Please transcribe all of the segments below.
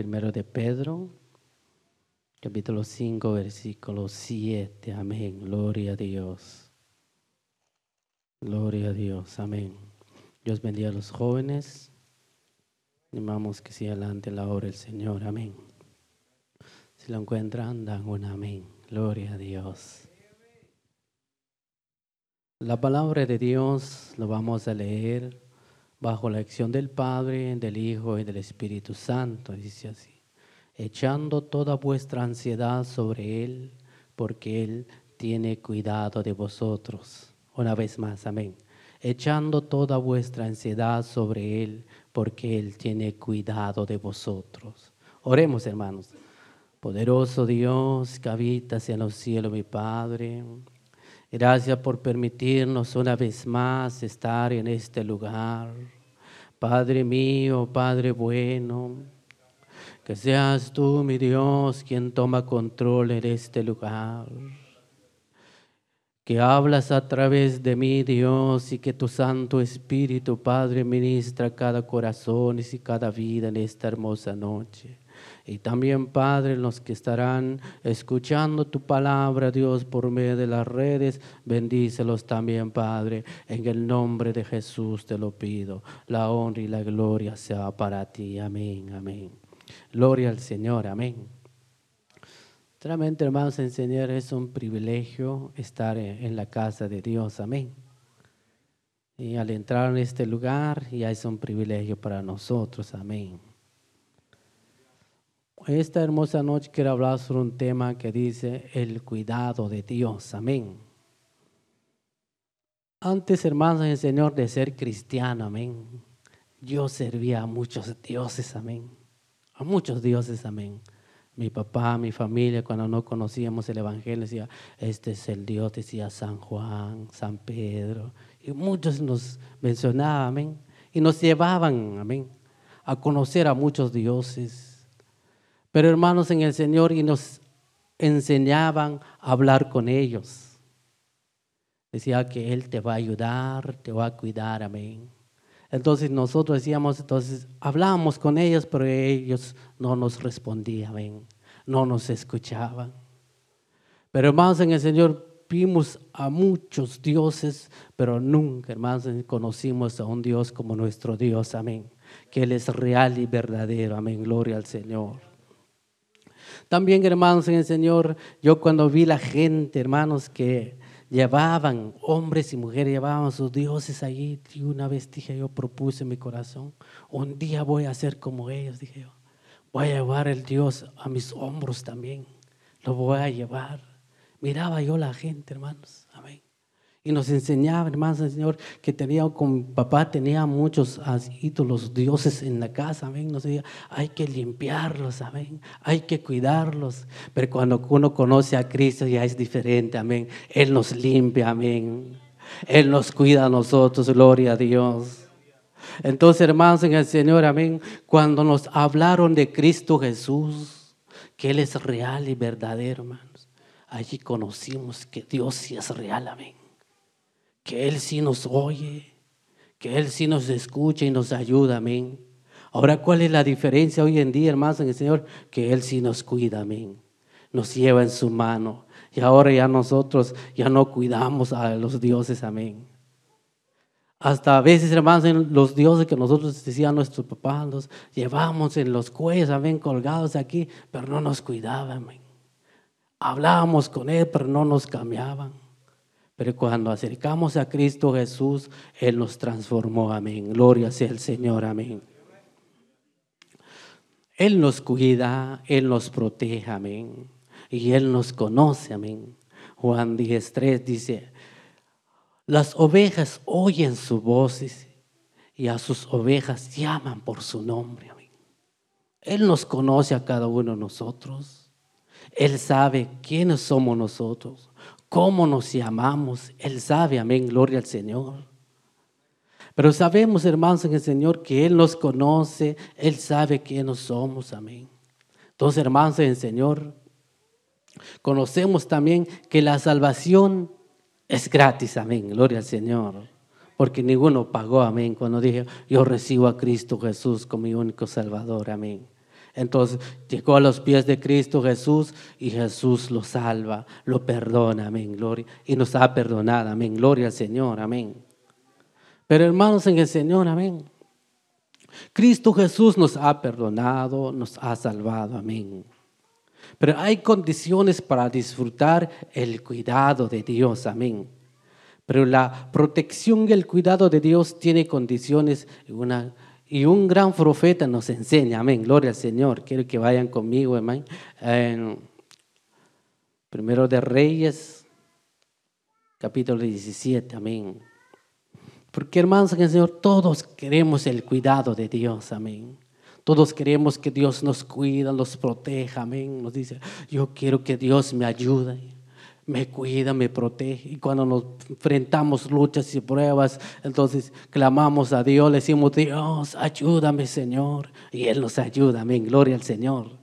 primero de Pedro, capítulo 5, versículo 7. Amén. Gloria a Dios. Gloria a Dios. Amén. Dios bendiga a los jóvenes. Animamos que siga adelante la obra del Señor. Amén. Si lo encuentran, dan un amén. Gloria a Dios. La palabra de Dios lo vamos a leer bajo la acción del Padre, del Hijo y del Espíritu Santo. Dice así, echando toda vuestra ansiedad sobre Él, porque Él tiene cuidado de vosotros. Una vez más, amén. Echando toda vuestra ansiedad sobre Él, porque Él tiene cuidado de vosotros. Oremos, hermanos. Poderoso Dios que habitas en los cielos, mi Padre. Gracias por permitirnos una vez más estar en este lugar. Padre mío, Padre bueno, que seas tú, mi Dios, quien toma control en este lugar. Que hablas a través de mí, Dios, y que tu Santo Espíritu, Padre, ministra cada corazón y cada vida en esta hermosa noche. Y también, Padre, los que estarán escuchando tu palabra, Dios, por medio de las redes, bendícelos también, Padre. En el nombre de Jesús te lo pido. La honra y la gloria sea para ti. Amén, amén. Gloria al Señor, amén. Realmente, hermanos, enseñar es un privilegio estar en la casa de Dios, amén. Y al entrar en este lugar, ya es un privilegio para nosotros, amén. Esta hermosa noche quiero hablar sobre un tema que dice el cuidado de Dios. Amén. Antes, hermanos, el Señor de ser cristiano, amén. Yo servía a muchos dioses, amén. A muchos dioses, amén. Mi papá, mi familia, cuando no conocíamos el Evangelio, decía, este es el Dios, decía San Juan, San Pedro. Y muchos nos mencionaban, amén. Y nos llevaban, amén, a conocer a muchos dioses. Pero hermanos en el Señor y nos enseñaban a hablar con ellos. Decía que Él te va a ayudar, te va a cuidar, amén. Entonces nosotros decíamos, entonces hablábamos con ellos, pero ellos no nos respondían, amén. No nos escuchaban. Pero hermanos en el Señor vimos a muchos dioses, pero nunca, hermanos, conocimos a un Dios como nuestro Dios, amén. Que Él es real y verdadero, amén. Gloria al Señor. También, hermanos en el Señor, yo cuando vi la gente, hermanos, que llevaban, hombres y mujeres, llevaban sus dioses allí, y una vez dije yo, propuse en mi corazón, un día voy a ser como ellos, dije yo. Voy a llevar el Dios a mis hombros también. Lo voy a llevar. Miraba yo la gente, hermanos. Y nos enseñaba, hermanos, el Señor, que tenía, con papá tenía muchos ídolos, dioses en la casa, amén. Nos decía, hay que limpiarlos, amén. Hay que cuidarlos. Pero cuando uno conoce a Cristo ya es diferente, amén. Él nos limpia, amén. Él nos cuida a nosotros, gloria a Dios. Entonces, hermanos, en el Señor, amén. Cuando nos hablaron de Cristo Jesús, que Él es real y verdadero, hermanos. Allí conocimos que Dios sí es real, amén que Él sí nos oye, que Él sí nos escucha y nos ayuda, amén. Ahora, ¿cuál es la diferencia hoy en día, hermanos, en el Señor? Que Él sí nos cuida, amén. Nos lleva en su mano. Y ahora ya nosotros ya no cuidamos a los dioses, amén. Hasta a veces, hermanos, los dioses que nosotros decían nuestros papás, los llevamos en los cuellos, amén, colgados aquí, pero no nos cuidaban, amén. Hablábamos con Él, pero no nos cambiaban. Pero cuando acercamos a Cristo Jesús, Él nos transformó, amén. Gloria sea el Señor, amén. Él nos cuida, Él nos protege, amén. Y Él nos conoce, amén. Juan 10.3 dice, las ovejas oyen su voz y a sus ovejas llaman por su nombre. Amén. Él nos conoce a cada uno de nosotros. Él sabe quiénes somos nosotros, cómo nos llamamos. Él sabe, amén, gloria al Señor. Pero sabemos, hermanos, en el Señor que Él nos conoce, Él sabe quiénes somos, amén. Entonces, hermanos, en el Señor, conocemos también que la salvación es gratis, amén. Gloria al Señor. Porque ninguno pagó, amén. Cuando dije, yo recibo a Cristo Jesús como mi único Salvador, amén. Entonces llegó a los pies de Cristo Jesús y Jesús lo salva, lo perdona, amén, gloria. Y nos ha perdonado, amén, gloria al Señor, amén. Pero hermanos en el Señor, amén. Cristo Jesús nos ha perdonado, nos ha salvado, amén. Pero hay condiciones para disfrutar el cuidado de Dios, amén. Pero la protección y el cuidado de Dios tiene condiciones y un gran profeta nos enseña, amén, gloria al Señor. Quiero que vayan conmigo, amén. primero de Reyes, capítulo 17, amén. Porque hermanos en el Señor, todos queremos el cuidado de Dios, amén. Todos queremos que Dios nos cuida, nos proteja, amén. Nos dice, yo quiero que Dios me ayude, me cuida, me protege. Y cuando nos enfrentamos luchas y pruebas, entonces clamamos a Dios, le decimos, Dios, ayúdame, Señor. Y Él nos ayuda, amén. Gloria al Señor.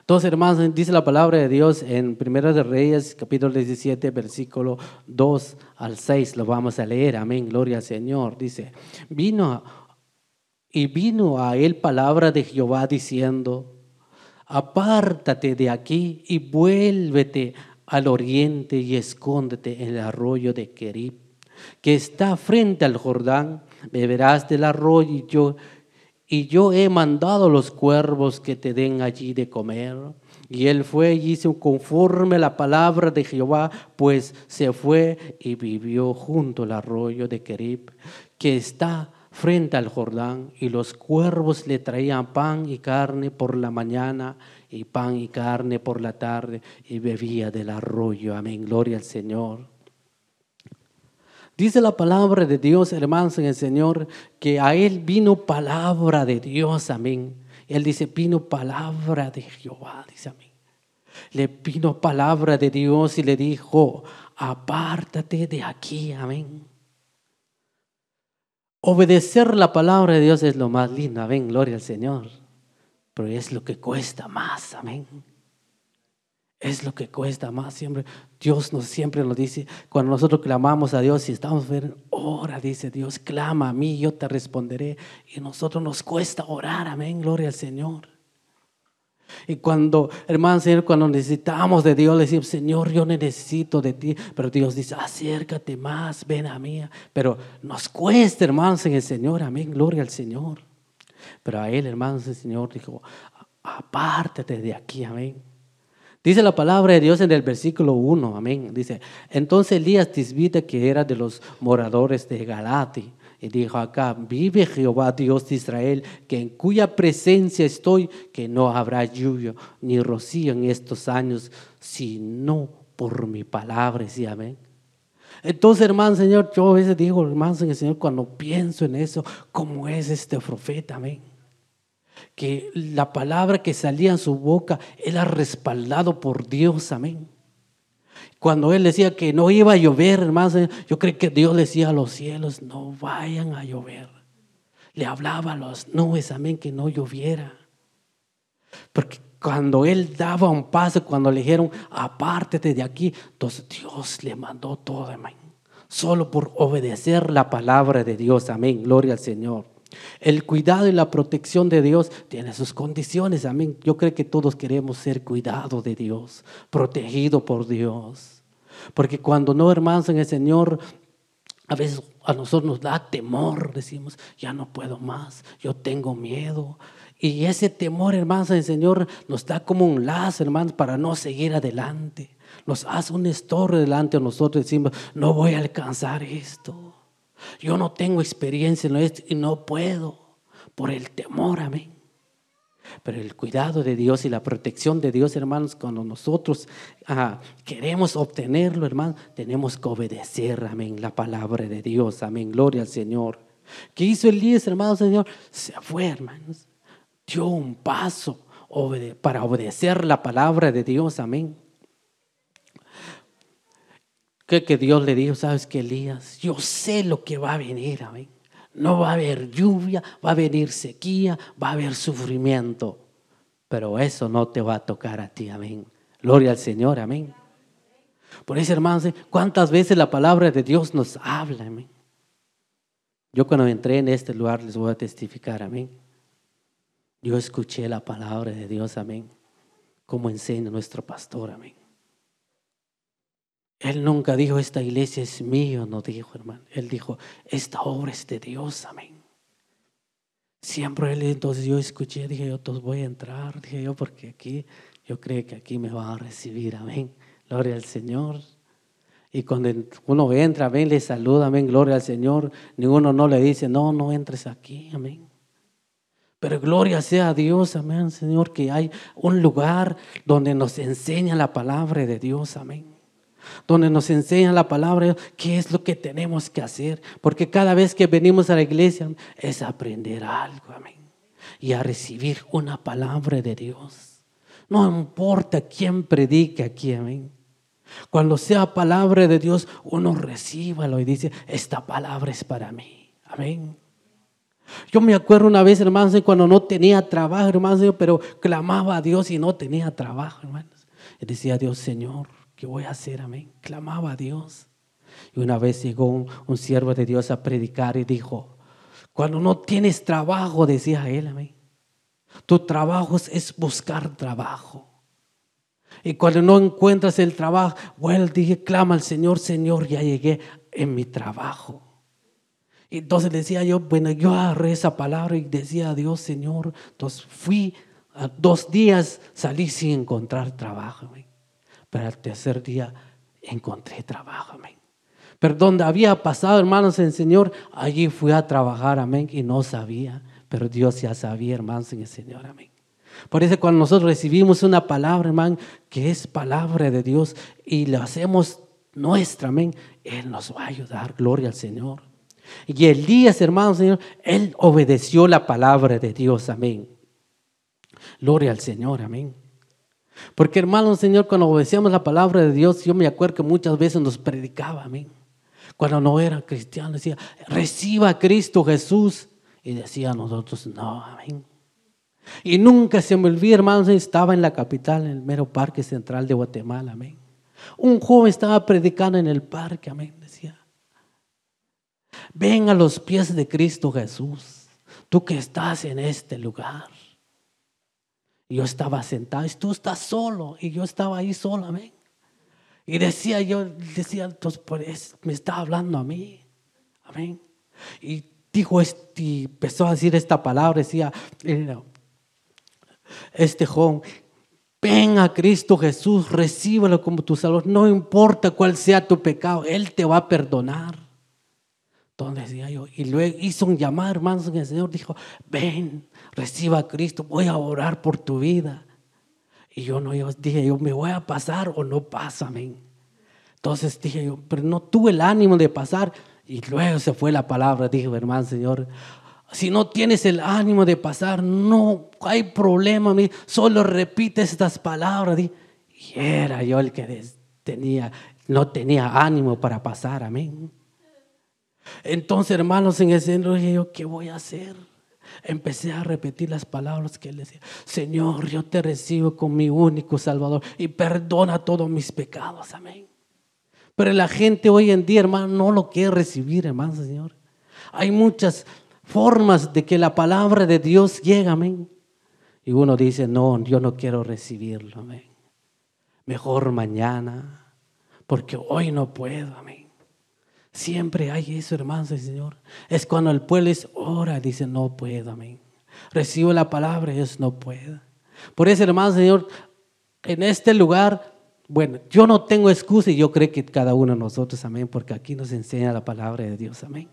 Entonces, hermanos, dice la palabra de Dios en Primera de Reyes, capítulo 17, versículo 2 al 6. Lo vamos a leer, amén. Gloria al Señor. Dice, vino y vino a él palabra de Jehová diciendo, apártate de aquí y vuélvete al oriente y escóndete en el arroyo de Kerib, que está frente al Jordán, beberás del arroyo y yo, he mandado los cuervos que te den allí de comer. Y él fue y hizo conforme a la palabra de Jehová, pues se fue y vivió junto al arroyo de Kerib, que está frente al Jordán y los cuervos le traían pan y carne por la mañana y pan y carne por la tarde y bebía del arroyo. Amén, gloria al Señor. Dice la palabra de Dios, hermanos en el Señor, que a Él vino palabra de Dios, amén. Él dice, vino palabra de Jehová, dice amén. Le vino palabra de Dios y le dijo, apártate de aquí, amén. Obedecer la palabra de Dios es lo más lindo, amén, gloria al Señor. Es lo que cuesta más, amén. Es lo que cuesta más siempre. Dios nos siempre nos dice, cuando nosotros clamamos a Dios y estamos ver, ora, dice Dios, clama a mí, yo te responderé. Y a nosotros nos cuesta orar, amén, gloria al Señor. Y cuando, hermano Señor, cuando necesitamos de Dios, le decimos, Señor, yo necesito de ti. Pero Dios dice, acércate más, ven a mí. Pero nos cuesta, hermanos, en el Señor, amén, gloria al Señor. Pero a Él, hermanos, el Señor dijo, apártate de aquí, amén. Dice la palabra de Dios en el versículo 1, amén. Dice, entonces Elías Tisbita, que era de los moradores de Galati, y dijo acá, vive Jehová Dios de Israel, que en cuya presencia estoy, que no habrá lluvia ni rocío en estos años, sino por mi palabra, sí, amén. Entonces, hermano Señor, yo a veces digo, hermano Señor, cuando pienso en eso, ¿cómo es este profeta, amén? Que la palabra que salía en su boca era respaldado por Dios, amén. Cuando él decía que no iba a llover, hermano, yo creo que Dios decía a los cielos, no vayan a llover. Le hablaba a las nubes, amén, que no lloviera. Porque cuando él daba un paso, cuando le dijeron, apártate de aquí, entonces Dios le mandó todo, amén. Solo por obedecer la palabra de Dios, amén. Gloria al Señor. El cuidado y la protección de Dios tiene sus condiciones, amén. Yo creo que todos queremos ser cuidado de Dios, protegido por Dios. Porque cuando no, hermanos, en el Señor, A veces a nosotros nos da temor, decimos, ya no puedo más, yo tengo miedo. Y ese temor, hermanos, el Señor nos da como un lazo, hermanos, para no seguir adelante. Nos hace un estorbo delante de nosotros, decimos, no voy a alcanzar esto. Yo no tengo experiencia en esto y no puedo por el temor, amén. Pero el cuidado de Dios y la protección de Dios, hermanos, cuando nosotros ah, queremos obtenerlo, hermanos, tenemos que obedecer, amén, la palabra de Dios, amén, gloria al Señor. ¿Qué hizo Elías, hermanos, Señor? Se fue, hermanos, dio un paso para obedecer la palabra de Dios, amén. ¿Qué que Dios le dijo? ¿Sabes qué, Elías? Yo sé lo que va a venir, amén. No va a haber lluvia, va a venir sequía, va a haber sufrimiento. Pero eso no te va a tocar a ti, amén. Gloria al Señor, amén. Por eso, hermanos, ¿cuántas veces la palabra de Dios nos habla, amén? Yo cuando entré en este lugar les voy a testificar, amén. Yo escuché la palabra de Dios, amén, como enseña nuestro pastor, amén. Él nunca dijo, esta iglesia es mío, no dijo, hermano. Él dijo, esta obra es de Dios, amén. Siempre él, entonces yo escuché, dije yo, entonces voy a entrar, dije yo, porque aquí, yo creo que aquí me van a recibir, amén. Gloria al Señor. Y cuando uno entra, amén, le saluda, amén, gloria al Señor. Ninguno no le dice, no, no entres aquí, amén. Pero gloria sea a Dios, amén, Señor, que hay un lugar donde nos enseña la palabra de Dios, amén donde nos enseña la palabra, qué es lo que tenemos que hacer. Porque cada vez que venimos a la iglesia es aprender algo, amén. Y a recibir una palabra de Dios. No importa quién predique aquí, amén. Cuando sea palabra de Dios, uno recíbalo y dice, esta palabra es para mí. Amén. Yo me acuerdo una vez, hermanos, cuando no tenía trabajo, hermanos, pero clamaba a Dios y no tenía trabajo, hermanos. Y decía Dios, Señor, ¿Qué voy a hacer? Amén. Clamaba a Dios. Y una vez llegó un, siervo de Dios a predicar y dijo, cuando no tienes trabajo, decía él, amén. Tu trabajo es buscar trabajo. Y cuando no encuentras el trabajo, bueno, dije, clama al Señor, Señor, ya llegué en mi trabajo. Entonces decía yo, bueno, yo agarré esa palabra y decía Dios, Señor, entonces fui, a dos días salí sin encontrar trabajo. Pero al tercer día encontré trabajo, amén. Pero donde había pasado, hermanos, el Señor, allí fui a trabajar, amén, y no sabía. Pero Dios ya sabía, hermanos, en el Señor, amén. Por eso cuando nosotros recibimos una palabra, hermano, que es palabra de Dios y la hacemos nuestra, amén, Él nos va a ayudar, gloria al Señor. Y Elías, hermanos, Señor, Él obedeció la palabra de Dios, amén. Gloria al Señor, amén. Porque hermano Señor, cuando obedecíamos la palabra de Dios, yo me acuerdo que muchas veces nos predicaba, amén. Cuando no era cristiano, decía, reciba a Cristo Jesús. Y decía a nosotros, no, amén. Y nunca se me olvida, hermanos, estaba en la capital, en el mero parque central de Guatemala, amén. Un joven estaba predicando en el parque, amén. Ven a los pies de Cristo Jesús, tú que estás en este lugar. Y yo estaba sentado, y tú estás solo, y yo estaba ahí solo, amén. Y decía yo, decía, entonces me está hablando a mí, amén. Y dijo, este, empezó a decir esta palabra, decía, este joven, ven a Cristo Jesús, recíbelo como tu Salvador, no importa cuál sea tu pecado, Él te va a perdonar. Entonces decía yo, y luego hizo un llamado, hermanos, en el Señor dijo, ven, reciba a Cristo, voy a orar por tu vida. Y yo no, dije, yo me voy a pasar o no pasa, amén. Entonces dije yo, pero no tuve el ánimo de pasar. Y luego se fue la palabra, dijo, hermano Señor, si no tienes el ánimo de pasar, no hay problema, solo repite estas palabras. Y era yo el que tenía, no tenía ánimo para pasar, amén. Entonces, hermanos, en ese dije yo, ¿qué voy a hacer? empecé a repetir las palabras que él decía. Señor, yo te recibo con mi único Salvador y perdona todos mis pecados. Amén. Pero la gente hoy en día, hermano, no lo quiere recibir, hermano, Señor. Hay muchas formas de que la palabra de Dios llega, amén. Y uno dice, no, yo no quiero recibirlo, amén. Mejor mañana, porque hoy no puedo, amén. Siempre hay eso, hermanos del Señor. Es cuando el pueblo es ora, dice, no puedo, amén. Recibo la palabra, Dios no puedo. Por eso, hermanos Señor, en este lugar, bueno, yo no tengo excusa y yo creo que cada uno de nosotros, amén, porque aquí nos enseña la palabra de Dios, amén.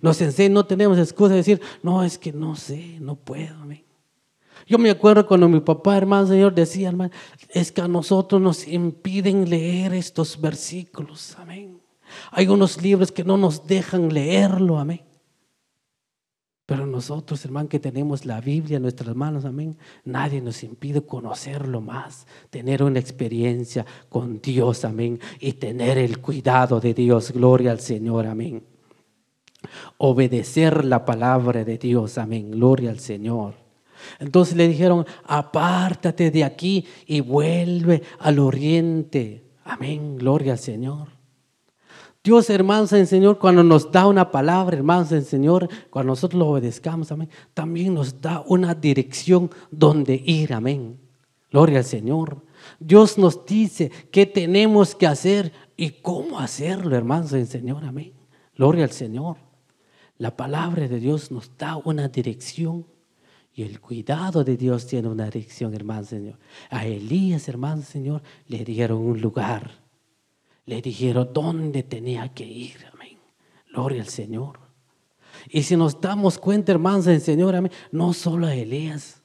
Nos enseña, no tenemos excusa de decir, no, es que no sé, no puedo, amén. Yo me acuerdo cuando mi papá, hermano Señor, decía, hermano, es que a nosotros nos impiden leer estos versículos, amén. Hay unos libros que no nos dejan leerlo, amén. Pero nosotros, hermano, que tenemos la Biblia en nuestras manos, amén, nadie nos impide conocerlo más, tener una experiencia con Dios, amén, y tener el cuidado de Dios. Gloria al Señor, amén. Obedecer la palabra de Dios, amén. Gloria al Señor. Entonces le dijeron, apártate de aquí y vuelve al oriente. Amén, gloria al Señor. Dios, hermanos, el Señor, cuando nos da una palabra, hermanos, el Señor, cuando nosotros lo obedezcamos, amén, también nos da una dirección donde ir, amén. Gloria al Señor. Dios nos dice qué tenemos que hacer y cómo hacerlo, hermanos, el Señor, amén. Gloria al Señor. La palabra de Dios nos da una dirección y el cuidado de Dios tiene una dirección, hermano Señor. A Elías, hermano Señor, le dieron un lugar. Le dijeron dónde tenía que ir. Amén. Gloria al Señor. Y si nos damos cuenta, hermanos del Señor, amén, no solo a Elías.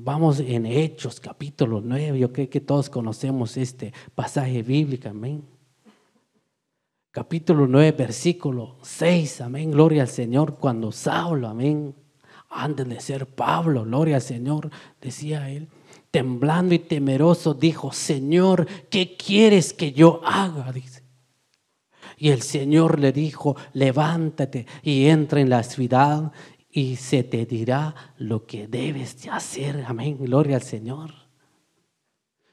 Vamos en Hechos, capítulo 9. Yo creo que todos conocemos este pasaje bíblico. Amén. Capítulo 9, versículo 6. Amén. Gloria al Señor. Cuando Saulo, amén antes de ser Pablo, gloria al Señor, decía él, temblando y temeroso, dijo, Señor, ¿qué quieres que yo haga? Dice. Y el Señor le dijo, levántate y entra en la ciudad y se te dirá lo que debes de hacer. Amén, gloria al Señor.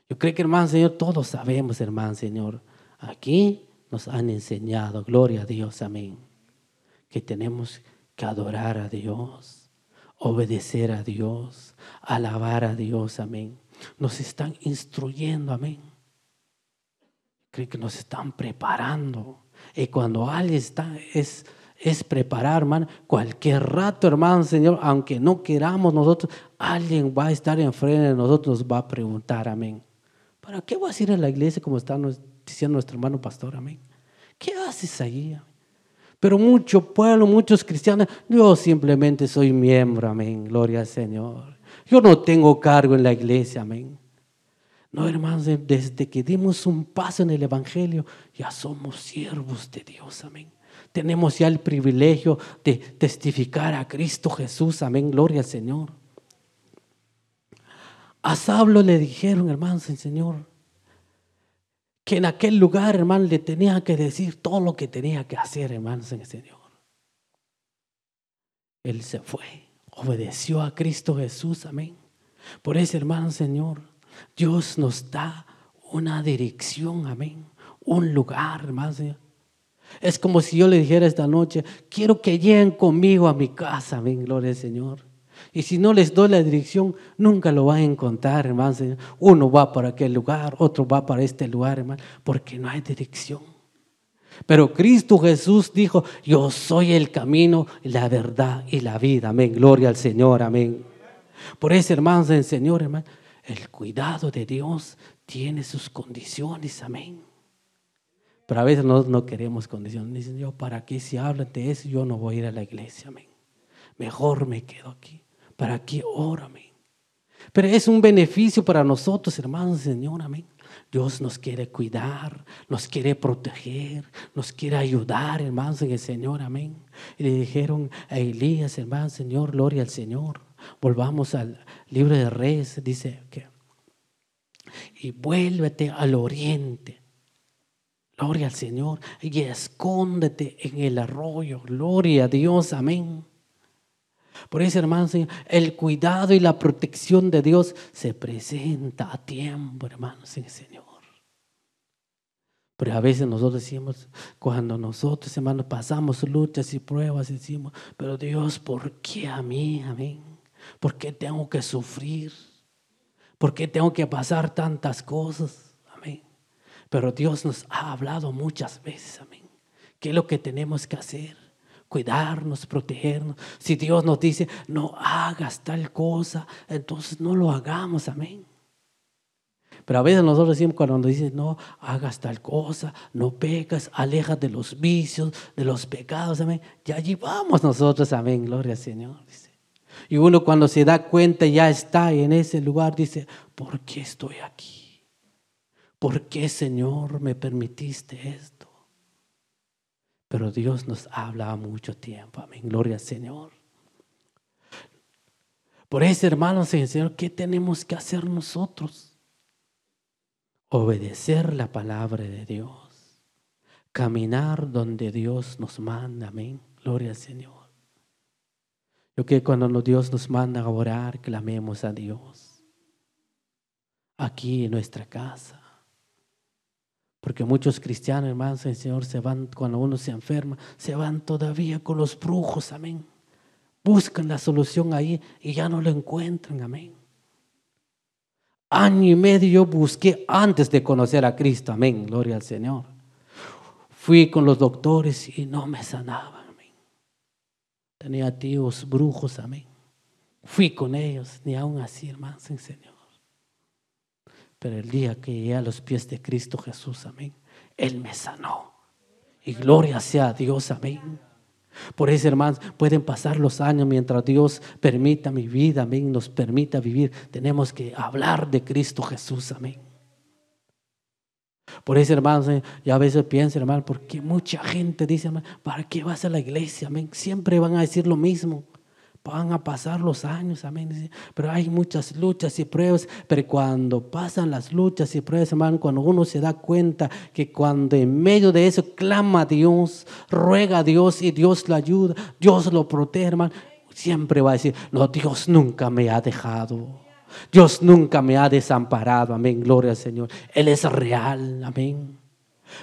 Yo creo que hermano Señor, todos sabemos, hermano Señor, aquí nos han enseñado, gloria a Dios, amén, que tenemos que adorar a Dios obedecer a Dios, alabar a Dios, amén. Nos están instruyendo, amén. Creo que nos están preparando. Y cuando alguien está, es, es preparar, hermano, cualquier rato, hermano, Señor, aunque no queramos nosotros, alguien va a estar enfrente de nosotros, nos va a preguntar, amén. ¿Para qué vas a ir a la iglesia como está diciendo nuestro hermano pastor, amén? ¿Qué haces allí? Pero mucho pueblo, muchos cristianos, yo simplemente soy miembro, amén, gloria al Señor. Yo no tengo cargo en la iglesia, amén. No, hermanos, desde que dimos un paso en el Evangelio, ya somos siervos de Dios, amén. Tenemos ya el privilegio de testificar a Cristo Jesús, amén, gloria al Señor. A Sablo le dijeron, hermanos, el Señor, que en aquel lugar, hermano, le tenía que decir todo lo que tenía que hacer, hermanos, en el Señor. Él se fue, obedeció a Cristo Jesús, amén. Por eso, hermano, Señor, Dios nos da una dirección, amén. Un lugar, hermano. Es como si yo le dijera esta noche, quiero que lleguen conmigo a mi casa, amén, gloria al Señor. Y si no les doy la dirección, nunca lo van a encontrar, hermano. Uno va para aquel lugar, otro va para este lugar, hermano, porque no hay dirección. Pero Cristo Jesús dijo, yo soy el camino, la verdad y la vida. Amén. Gloria al Señor. Amén. Por eso, hermanos del Señor, hermano, el cuidado de Dios tiene sus condiciones. Amén. Pero a veces nosotros no queremos condiciones. Dicen, yo, ¿para qué si hablan de eso? Yo no voy a ir a la iglesia. Amén. Mejor me quedo aquí. ¿Para qué órame? Pero es un beneficio para nosotros, hermanos, Señor, amén. Dios nos quiere cuidar, nos quiere proteger, nos quiere ayudar, hermanos, en el Señor, amén. Y le dijeron a Elías, hermano, Señor, gloria al Señor. Volvamos al libro de Reyes, dice que, y vuélvete al oriente. Gloria al Señor. Y escóndete en el arroyo. Gloria a Dios. Amén. Por eso, hermanos, el cuidado y la protección de Dios se presenta a tiempo, hermanos, en el Señor. Pero a veces nosotros decimos, cuando nosotros, hermanos, pasamos luchas y pruebas, decimos, pero Dios, ¿por qué a mí? Amén. ¿Por qué tengo que sufrir? ¿Por qué tengo que pasar tantas cosas? Amén. Pero Dios nos ha hablado muchas veces, amén ¿Qué es lo que tenemos que hacer? Cuidarnos, protegernos. Si Dios nos dice, no hagas tal cosa, entonces no lo hagamos, amén. Pero a veces nosotros decimos cuando nos dicen, no, hagas tal cosa, no pecas, alejas de los vicios, de los pecados, amén. Y allí vamos nosotros, amén, gloria al Señor. Y uno cuando se da cuenta ya está en ese lugar, dice, ¿por qué estoy aquí? ¿Por qué, Señor, me permitiste esto? Pero Dios nos habla mucho tiempo, amén, gloria al Señor. Por eso, hermanos y Señor, ¿qué tenemos que hacer nosotros? obedecer la palabra de Dios, caminar donde Dios nos manda, amén, gloria al Señor. Yo que cuando Dios nos manda a orar, clamemos a Dios, aquí en nuestra casa. Porque muchos cristianos, hermanos, el Señor, se van, cuando uno se enferma, se van todavía con los brujos, amén. Buscan la solución ahí y ya no lo encuentran, amén año y medio yo busqué antes de conocer a Cristo. Amén. Gloria al Señor. Fui con los doctores y no me sanaban. Amén. Tenía tíos brujos. Amén. Fui con ellos, ni aún así, hermanos, en Señor. Pero el día que llegué a los pies de Cristo Jesús, amén, Él me sanó. Y gloria sea a Dios, amén. Por eso, hermanos, pueden pasar los años mientras Dios permita mi vida, amén, nos permita vivir. Tenemos que hablar de Cristo Jesús, amén. Por eso, hermanos, eh, ya a veces pienso, hermano, porque mucha gente dice, ¿para qué vas a la iglesia? Amén. Siempre van a decir lo mismo. Van a pasar los años, amén. Pero hay muchas luchas y pruebas. Pero cuando pasan las luchas y pruebas, hermano, cuando uno se da cuenta que cuando en medio de eso clama a Dios, ruega a Dios y Dios lo ayuda, Dios lo protege, hermano, siempre va a decir, no, Dios nunca me ha dejado. Dios nunca me ha desamparado, amén, gloria al Señor. Él es real, amén.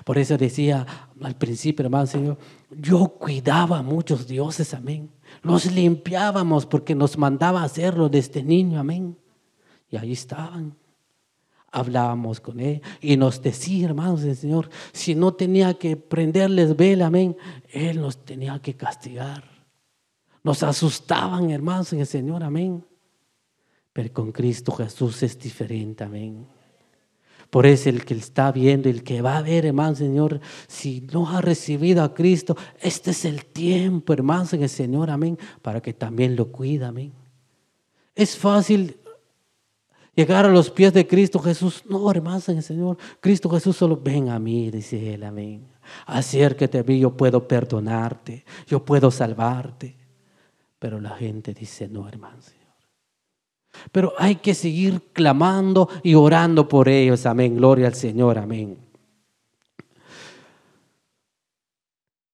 Por eso decía al principio, hermano, Señor, yo cuidaba a muchos dioses, amén. Los limpiábamos porque nos mandaba hacerlo desde niño, amén. Y ahí estaban. Hablábamos con él y nos decía, hermanos del Señor, si no tenía que prenderles vela, amén, Él nos tenía que castigar. Nos asustaban, hermanos en el Señor, amén. Pero con Cristo Jesús es diferente, amén. Por eso el que está viendo, el que va a ver, hermano Señor, si no ha recibido a Cristo, este es el tiempo, hermano en el Señor, amén, para que también lo cuida, amén. Es fácil llegar a los pies de Cristo Jesús. No, hermanos en el Señor, Cristo Jesús solo ven a mí, dice él, amén. Acércate a mí, yo puedo perdonarte, yo puedo salvarte. Pero la gente dice, no, hermanos. Pero hay que seguir clamando y orando por ellos. Amén. Gloria al Señor. Amén.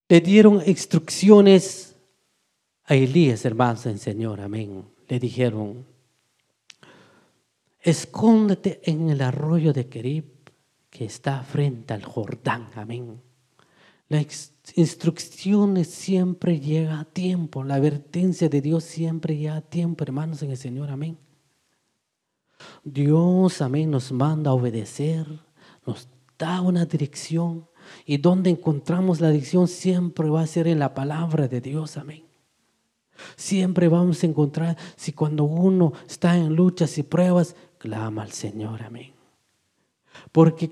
Le dieron instrucciones a Elías, hermanos, en Señor. Amén. Le dijeron, escóndete en el arroyo de Kerib que está frente al Jordán. Amén. Las instrucciones siempre llega a tiempo. La advertencia de Dios siempre llega a tiempo, hermanos, en el Señor. Amén. Dios, amén, nos manda a obedecer, nos da una dirección. Y donde encontramos la dirección siempre va a ser en la palabra de Dios, amén. Siempre vamos a encontrar, si cuando uno está en luchas y pruebas, clama al Señor, amén. Porque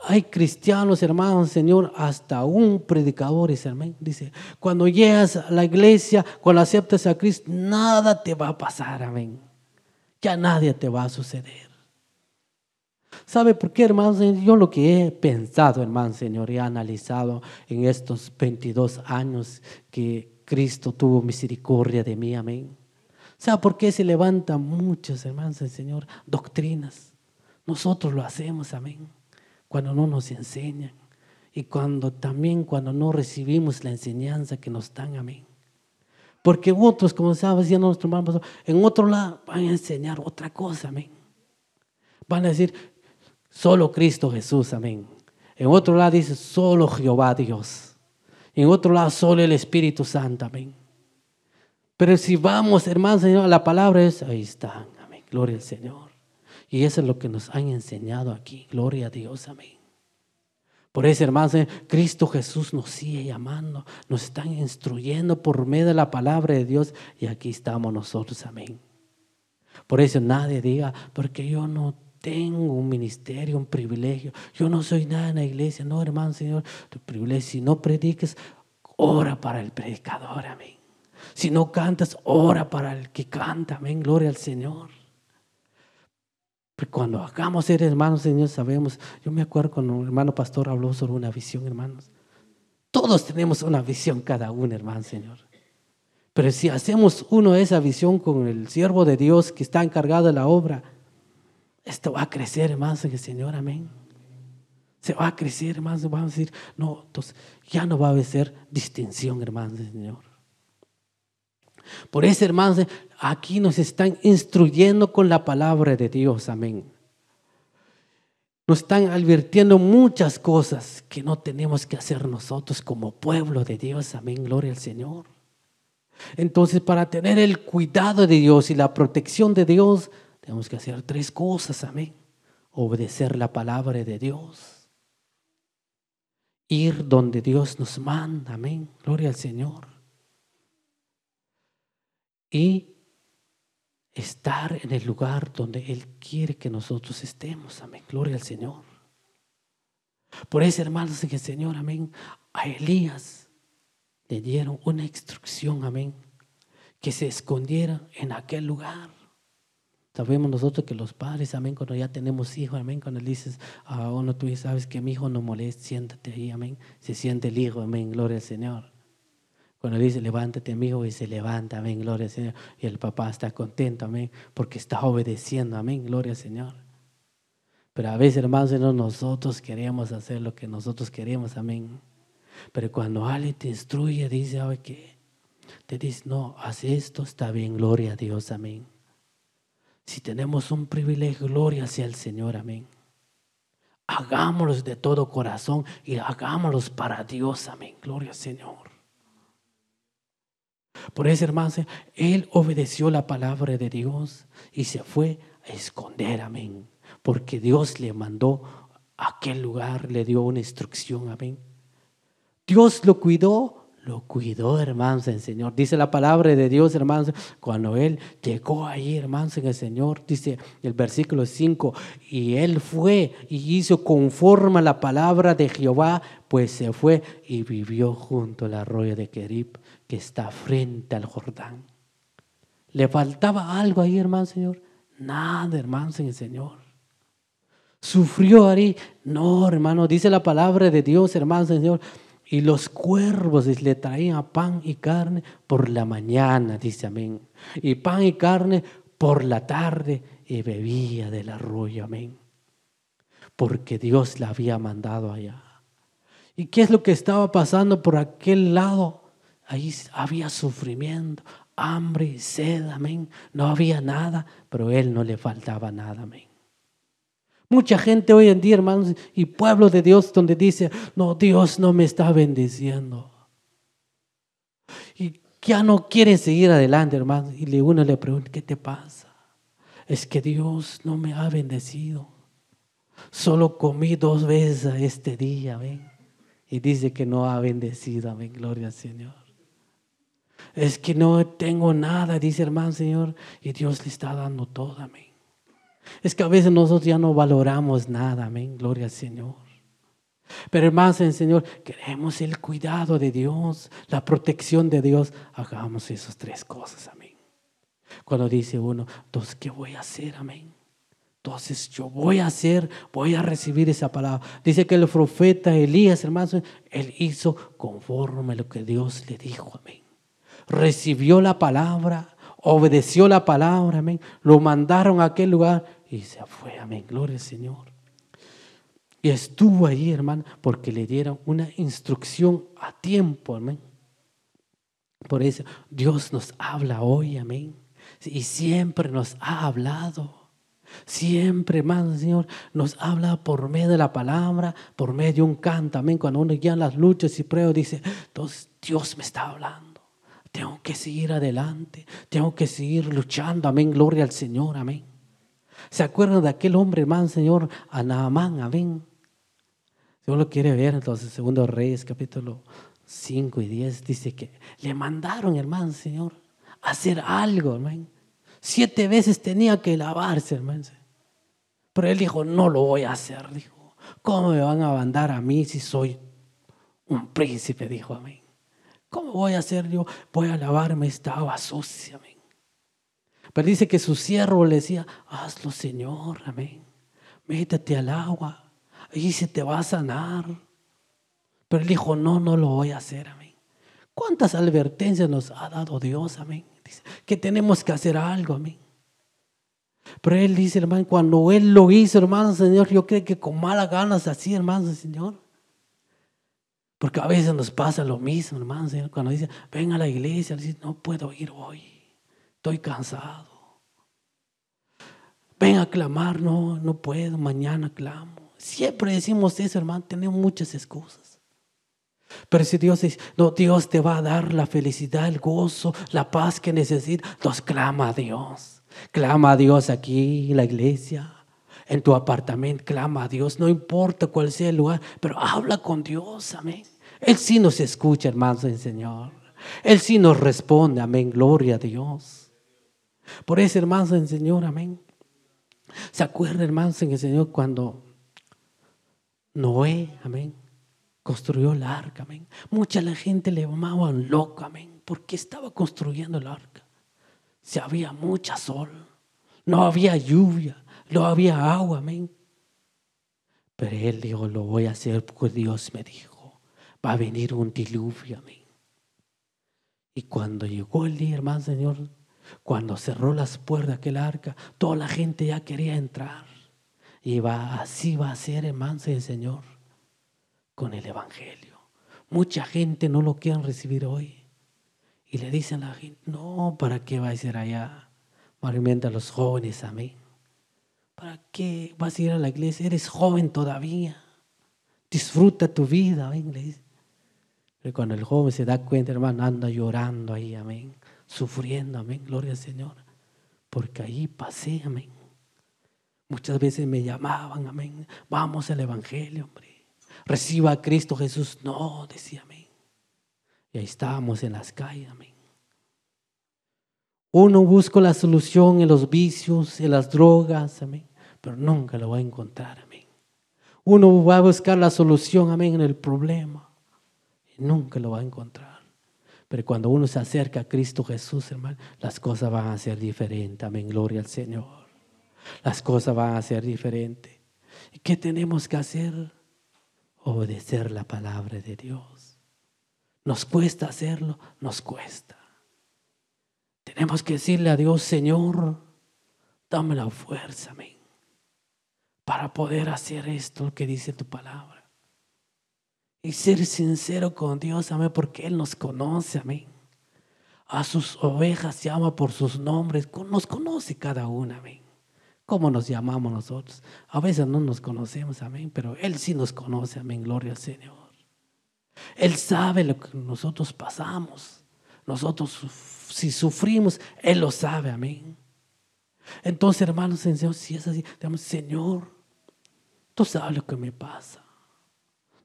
hay cristianos, hermanos, Señor, hasta un predicador, amén. Dice, cuando llegas a la iglesia, cuando aceptas a Cristo, nada te va a pasar, amén ya nadie te va a suceder. ¿Sabe por qué, hermanos? Yo lo que he pensado, hermano Señor, y he analizado en estos 22 años que Cristo tuvo misericordia de mí, amén. ¿Sabe por qué se levantan muchos, hermanos Señor, doctrinas? Nosotros lo hacemos, amén, cuando no nos enseñan y cuando también cuando no recibimos la enseñanza que nos dan, amén. Porque otros, como estaba diciendo nuestro hermano, en otro lado van a enseñar otra cosa, amén. Van a decir, solo Cristo Jesús, amén. En otro lado dice, solo Jehová Dios. En otro lado, solo el Espíritu Santo, amén. Pero si vamos, hermanos, Señor, la palabra es, ahí está, amén. Gloria al Señor. Y eso es lo que nos han enseñado aquí. Gloria a Dios, amén. Por eso, hermanos, eh, Cristo Jesús nos sigue llamando, nos están instruyendo por medio de la palabra de Dios y aquí estamos nosotros, amén. Por eso nadie diga, porque yo no tengo un ministerio, un privilegio, yo no soy nada en la iglesia. No, hermano, Señor, tu privilegio, si no prediques, ora para el predicador, amén. Si no cantas, ora para el que canta, amén, gloria al Señor. Pero cuando hagamos ser hermanos, Señor, sabemos, yo me acuerdo cuando un hermano pastor habló sobre una visión, hermanos. Todos tenemos una visión cada uno, hermano, Señor. Pero si hacemos uno esa visión con el siervo de Dios que está encargado de la obra, esto va a crecer, hermanos, en el Señor, amén. Se va a crecer, hermanos, vamos a decir, no, entonces ya no va a haber distinción, hermanos, Señor. Por eso, hermanos, aquí nos están instruyendo con la palabra de Dios. Amén. Nos están advirtiendo muchas cosas que no tenemos que hacer nosotros como pueblo de Dios. Amén. Gloria al Señor. Entonces, para tener el cuidado de Dios y la protección de Dios, tenemos que hacer tres cosas. Amén. Obedecer la palabra de Dios. Ir donde Dios nos manda. Amén. Gloria al Señor y estar en el lugar donde Él quiere que nosotros estemos. Amén. Gloria al Señor. Por eso, hermanos, en el Señor, amén, a Elías le dieron una instrucción, amén, que se escondiera en aquel lugar. Sabemos nosotros que los padres, amén, cuando ya tenemos hijos, amén, cuando le dices a uno, tú sabes que mi hijo no molesta, siéntate ahí, amén, se siente el hijo, amén, gloria al Señor. Cuando dice, levántate, amigo, y se levanta, amén, gloria al Señor. Y el papá está contento, amén, porque está obedeciendo, amén, gloria al Señor. Pero a veces, hermanos, nosotros queremos hacer lo que nosotros queremos, amén. Pero cuando alguien te instruye, dice, ¿sabe qué? Te dice, no, haz esto, está bien, gloria a Dios, amén. Si tenemos un privilegio, gloria sea el Señor, amén. Hagámoslos de todo corazón y hagámoslos para Dios, amén, gloria al Señor. Por eso, hermanos, él obedeció la palabra de Dios y se fue a esconder, amén. Porque Dios le mandó a aquel lugar, le dio una instrucción, amén. Dios lo cuidó lo cuidó, hermanos, el Señor. Dice la palabra de Dios, hermanos, cuando Él llegó ahí, hermanos, en el Señor, dice el versículo 5, y Él fue y hizo conforme a la palabra de Jehová, pues se fue y vivió junto al arroyo de Kerib, está frente al Jordán. ¿Le faltaba algo ahí, hermano, Señor? Nada, el Señor. ¿Sufrió ahí? No, hermano, dice la palabra de Dios, hermano, Señor y los cuervos le traían pan y carne por la mañana, dice amén. Y pan y carne por la tarde y bebía del arroyo, amén. Porque Dios la había mandado allá. ¿Y qué es lo que estaba pasando por aquel lado? Ahí había sufrimiento, hambre, sed, amén. No había nada, pero él no le faltaba nada, amén. Mucha gente hoy en día, hermanos, y pueblo de Dios donde dice, no, Dios no me está bendiciendo. Y ya no quieren seguir adelante, hermanos. Y uno le pregunta, ¿qué te pasa? Es que Dios no me ha bendecido. Solo comí dos veces este día, amén. Y dice que no ha bendecido, amén. Gloria al Señor. Es que no tengo nada, dice hermano Señor, y Dios le está dando todo, amén. Es que a veces nosotros ya no valoramos nada, amén, gloria al Señor. Pero hermanos el Señor, queremos el cuidado de Dios, la protección de Dios. Hagamos esas tres cosas, amén. Cuando dice uno, entonces, ¿qué voy a hacer? Amén. Entonces yo voy a hacer, voy a recibir esa palabra. Dice que el profeta Elías, hermanos, él hizo conforme a lo que Dios le dijo, amén. Recibió la palabra, obedeció la palabra, amén. Lo mandaron a aquel lugar y se fue, amén. Gloria al Señor. Y estuvo ahí, hermano, porque le dieron una instrucción a tiempo, amén. Por eso Dios nos habla hoy, amén. Y siempre nos ha hablado. Siempre, hermano, Señor, nos habla por medio de la palabra, por medio de un canto, amén. Cuando uno guía las luchas y pruebas, dice, entonces Dios me está hablando. Tengo que seguir adelante. Tengo que seguir luchando. Amén. Gloria al Señor. Amén. ¿Se acuerdan de aquel hombre, hermano, Señor? A Amén. Si uno quiere ver, entonces, segundo Reyes, capítulo 5 y 10, dice que le mandaron, hermano, Señor, hacer algo, hermano. Siete veces tenía que lavarse, hermano. Pero él dijo, no lo voy a hacer, dijo. ¿Cómo me van a mandar a mí si soy un príncipe? Dijo, amén. ¿Cómo voy a hacer yo? Voy a lavarme esta agua amén. Pero dice que su siervo le decía, hazlo, Señor, amén. Métete al agua, y se te va a sanar. Pero él dijo, no, no lo voy a hacer, amén. ¿Cuántas advertencias nos ha dado Dios, amén? Dice, que tenemos que hacer algo, amén. Pero él dice, hermano, cuando él lo hizo, hermano, Señor, yo creo que con malas ganas así, hermano, Señor. Porque a veces nos pasa lo mismo, hermano, cuando dice, ven a la iglesia, no puedo ir hoy, estoy cansado. Ven a clamar, no, no puedo, mañana clamo. Siempre decimos eso, hermano, tenemos muchas excusas. Pero si Dios dice, no, Dios te va a dar la felicidad, el gozo, la paz que necesitas, entonces clama a Dios. Clama a Dios aquí en la iglesia, en tu apartamento, clama a Dios, no importa cuál sea el lugar, pero habla con Dios, amén. Él sí nos escucha, hermanos el Señor. Él sí nos responde, amén, gloria a Dios. Por eso, hermanos el Señor, amén. ¿Se acuerda, hermanos en el Señor, cuando Noé, amén, construyó el arca, amén? Mucha la gente le llamaban loco, amén, porque estaba construyendo el arca si había mucha sol, no había lluvia, no había agua, amén. Pero él dijo, lo voy a hacer porque Dios me dijo, va a venir un diluvio, amén. Y cuando llegó el día, hermano Señor, cuando cerró las puertas de aquel arca, toda la gente ya quería entrar. Y va, así va a ser, hermano el Señor, con el Evangelio. Mucha gente no lo quiere recibir hoy. Y le dicen a la gente, no, ¿para qué va a ir allá? Mayormente a los jóvenes, amén. ¿Para qué vas a ir a la iglesia? Eres joven todavía. Disfruta tu vida, amén. Le Pero cuando el joven se da cuenta, hermano, anda llorando ahí, amén. Sufriendo, amén. Gloria al Señor. Porque ahí pasé, amén. Muchas veces me llamaban, amén. Vamos al Evangelio, hombre. Reciba a Cristo Jesús. No, decía, amén. Y ahí estábamos en las calles, amén. Uno busca la solución en los vicios, en las drogas, amén, pero nunca lo va a encontrar, amén. Uno va a buscar la solución, amén, en el problema nunca lo va a encontrar. Pero cuando uno se acerca a Cristo Jesús, hermano, las cosas van a ser diferentes, amén, gloria al Señor. Las cosas van a ser diferentes. ¿Y qué tenemos que hacer? Obedecer la palabra de Dios. Nos cuesta hacerlo, nos cuesta. Tenemos que decirle a Dios, Señor, dame la fuerza, amén, para poder hacer esto que dice tu palabra. Y ser sincero con Dios, amén, porque Él nos conoce, amén. A sus ovejas llama por sus nombres, nos conoce cada una, amén. ¿Cómo nos llamamos nosotros? A veces no nos conocemos, amén, pero Él sí nos conoce, amén, gloria al Señor. Él sabe lo que nosotros pasamos. Nosotros si sufrimos, Él lo sabe, amén. Entonces, hermanos, Señor, si es así, digamos, Señor, tú sabes lo que me pasa.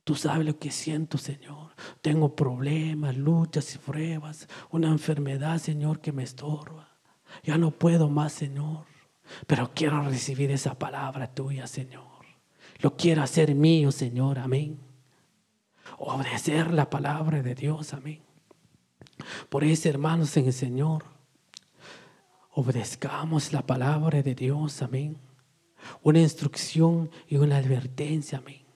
Tú sabes lo que siento, Señor. Tengo problemas, luchas y pruebas, una enfermedad, Señor, que me estorba. Ya no puedo más, Señor. Pero quiero recibir esa palabra tuya, Señor. Lo quiero hacer mío, Señor. Amén obedecer la palabra de Dios. Amén. Por eso, hermanos en el Señor, obedezcamos la palabra de Dios. Amén. Una instrucción y una advertencia. Amén.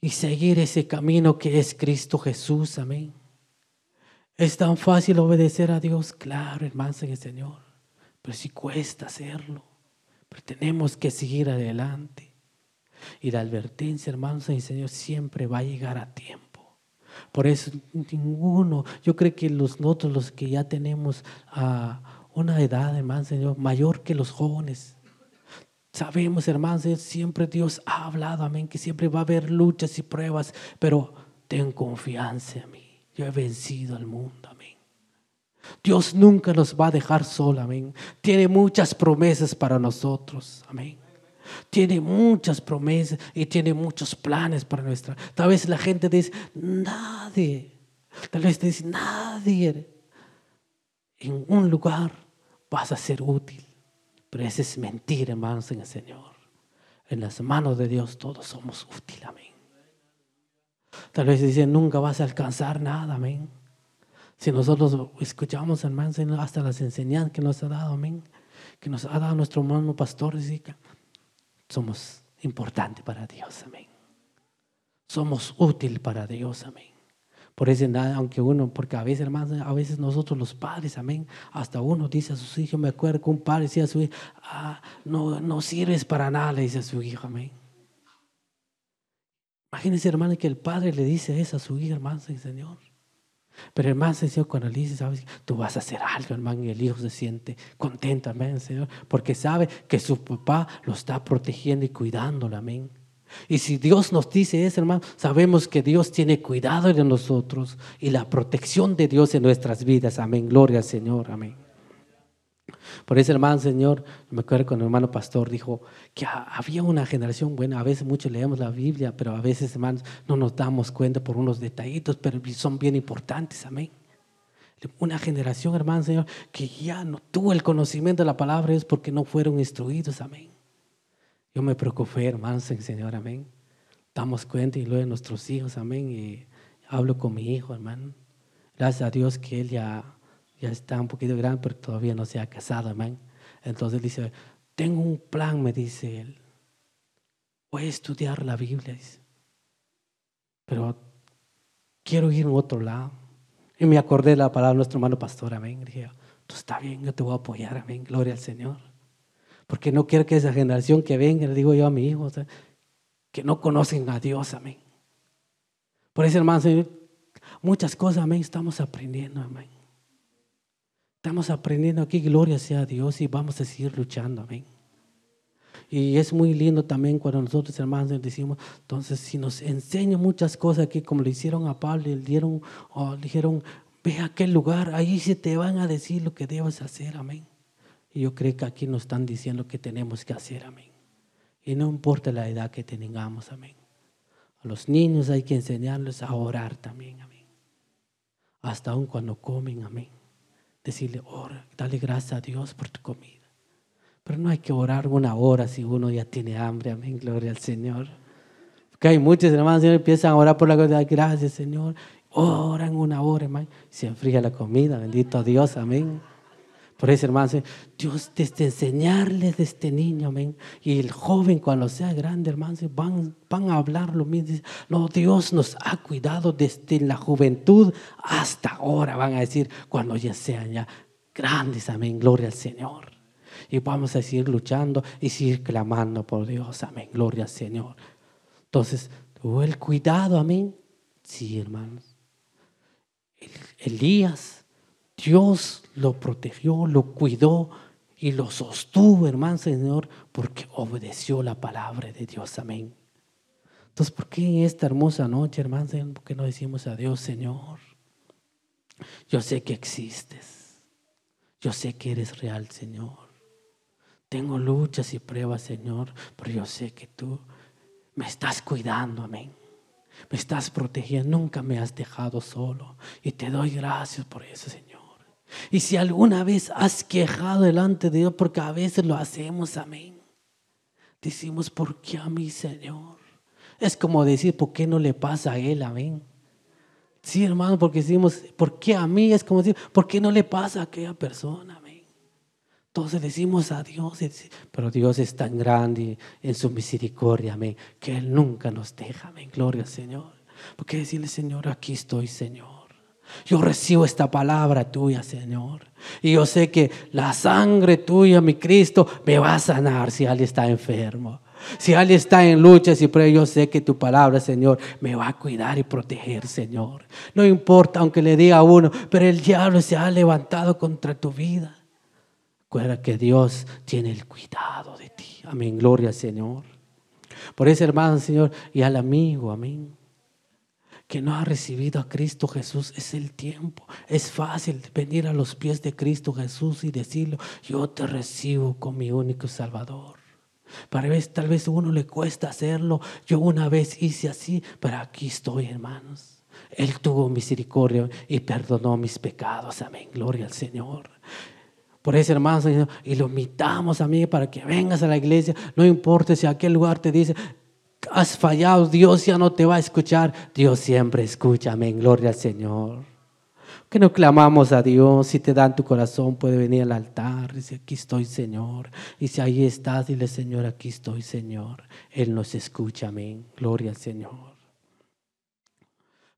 Y seguir ese camino que es Cristo Jesús. Amén. Es tan fácil obedecer a Dios, claro, hermanos en el Señor. Pero si cuesta hacerlo. Pero tenemos que seguir adelante. Y la advertencia, hermanos, el Señor siempre va a llegar a tiempo. Por eso ninguno, yo creo que los, nosotros los que ya tenemos a una edad, hermanos, Señor, mayor que los jóvenes, sabemos, hermanos, siempre Dios ha hablado, amén, que siempre va a haber luchas y pruebas, pero ten confianza en mí. Yo he vencido al mundo, amén. Dios nunca nos va a dejar solos, amén. Tiene muchas promesas para nosotros, amén. Tiene muchas promesas y tiene muchos planes para nuestra. Tal vez la gente dice, nadie. Tal vez dice, nadie. En un lugar vas a ser útil. Pero eso es mentira, hermanos, en el Señor. En las manos de Dios todos somos útiles, amén. Tal vez dicen, nunca vas a alcanzar nada, amén. Si nosotros escuchamos, hermanos, hasta las enseñanzas que nos ha dado, amén, que nos ha dado nuestro hermano pastor, somos importantes para Dios, amén. Somos útiles para Dios, amén. Por eso, aunque uno, porque a veces, hermanos, a veces nosotros los padres, amén, hasta uno dice a sus hijos, me acuerdo que un padre decía a su hijo, ah, no, no sirves para nada, le dice a su hijo, amén. Imagínense, hermano, que el padre le dice eso a su hijo, hermano, Señor. Pero hermano, Señor, cuando le dice, sabes, tú vas a hacer algo, hermano, y el hijo se siente contento, amén, Señor, porque sabe que su papá lo está protegiendo y cuidándolo, amén. Y si Dios nos dice eso, hermano, sabemos que Dios tiene cuidado de nosotros y la protección de Dios en nuestras vidas. Amén. Gloria al Señor. Amén. Por eso, hermano, Señor, me acuerdo cuando el hermano pastor dijo que había una generación buena. A veces muchos leemos la Biblia, pero a veces, hermanos, no nos damos cuenta por unos detallitos, pero son bien importantes. Amén. Una generación, hermano, Señor, que ya no tuvo el conocimiento de la palabra es porque no fueron instruidos. Amén. Yo me preocupé, hermanos, Señor, amén. Damos cuenta y luego de nuestros hijos, amén. Y hablo con mi hijo, hermano. Gracias a Dios que él ya, ya está un poquito grande, pero todavía no se ha casado, amén. Entonces dice, tengo un plan, me dice él. Voy a estudiar la Biblia, dice. Pero quiero ir a otro lado. Y me acordé de la palabra de nuestro hermano pastor, amén. dije, tú está bien, yo te voy a apoyar, amén. Gloria al Señor porque no quiero que esa generación que venga, le digo yo a mi hijo, que no conocen a Dios, amén. Por eso, hermano, muchas cosas, amén, estamos aprendiendo, amén. Estamos aprendiendo aquí, gloria sea a Dios, y vamos a seguir luchando, amén. Y es muy lindo también cuando nosotros, hermanos, decimos, entonces, si nos enseñan muchas cosas aquí, como le hicieron a Pablo, le dieron, o le dijeron, ve a aquel lugar, ahí se te van a decir lo que debes hacer, amén. Y yo creo que aquí nos están diciendo que tenemos que hacer, amén. Y no importa la edad que tengamos, amén. A los niños hay que enseñarles a orar también, amén. Hasta aun cuando comen, amén. Decirle, ora, dale gracias a Dios por tu comida. Pero no hay que orar una hora si uno ya tiene hambre, amén. Gloria al Señor. Porque hay muchos hermanos que empiezan a orar por la cosa, gracias Señor. Oran una hora, amén. Se enfría la comida, bendito Dios, amén. Por eso, hermanos, Dios desde enseñarles de este niño, amén. Y el joven cuando sea grande, hermanos, van, van a hablar lo mismo. No, Dios nos ha cuidado desde la juventud hasta ahora, van a decir, cuando ya sean ya grandes, amén. Gloria al Señor. Y vamos a seguir luchando y seguir clamando por Dios, amén. Gloria al Señor. Entonces, tuvo el cuidado, amén. Sí, hermanos. Elías, Dios lo protegió, lo cuidó y lo sostuvo, hermano Señor, porque obedeció la palabra de Dios. Amén. Entonces, ¿por qué en esta hermosa noche, hermano Señor, por qué no decimos a Dios, Señor? Yo sé que existes. Yo sé que eres real, Señor. Tengo luchas y pruebas, Señor, pero yo sé que tú me estás cuidando, amén. Me estás protegiendo, nunca me has dejado solo. Y te doy gracias por eso, Señor. Y si alguna vez has quejado delante de Dios, porque a veces lo hacemos, amén. Decimos, ¿por qué a mí, Señor? Es como decir, ¿por qué no le pasa a Él, amén? Sí, hermano, porque decimos, ¿por qué a mí? Es como decir, ¿por qué no le pasa a aquella persona, amén? Entonces decimos a Dios, pero Dios es tan grande en su misericordia, amén, que Él nunca nos deja, amén. Gloria al Señor. Porque decirle, Señor, aquí estoy, Señor. Yo recibo esta palabra tuya, Señor. Y yo sé que la sangre tuya, mi Cristo, me va a sanar si alguien está enfermo. Si alguien está en lucha, si yo sé que tu palabra, Señor, me va a cuidar y proteger, Señor. No importa, aunque le diga a uno, pero el diablo se ha levantado contra tu vida. Recuerda que Dios tiene el cuidado de ti. Amén, gloria Señor. Por eso, hermano, Señor, y al amigo, amén que no ha recibido a Cristo Jesús, es el tiempo. Es fácil venir a los pies de Cristo Jesús y decirlo, yo te recibo con mi único Salvador. Para vez, tal vez a uno le cuesta hacerlo. Yo una vez hice así, pero aquí estoy, hermanos. Él tuvo misericordia y perdonó mis pecados. Amén. Gloria al Señor. Por eso, hermanos, y lo invitamos, a mí para que vengas a la iglesia. No importa si aquel lugar te dice, has fallado, Dios ya no te va a escuchar. Dios siempre escucha. Amén. Gloria al Señor. Que no clamamos a Dios, si te dan tu corazón, puede venir al altar, dice, aquí estoy, Señor. Y si ahí estás, dile, Señor, aquí estoy, Señor. Él nos escucha, amén. Gloria al Señor.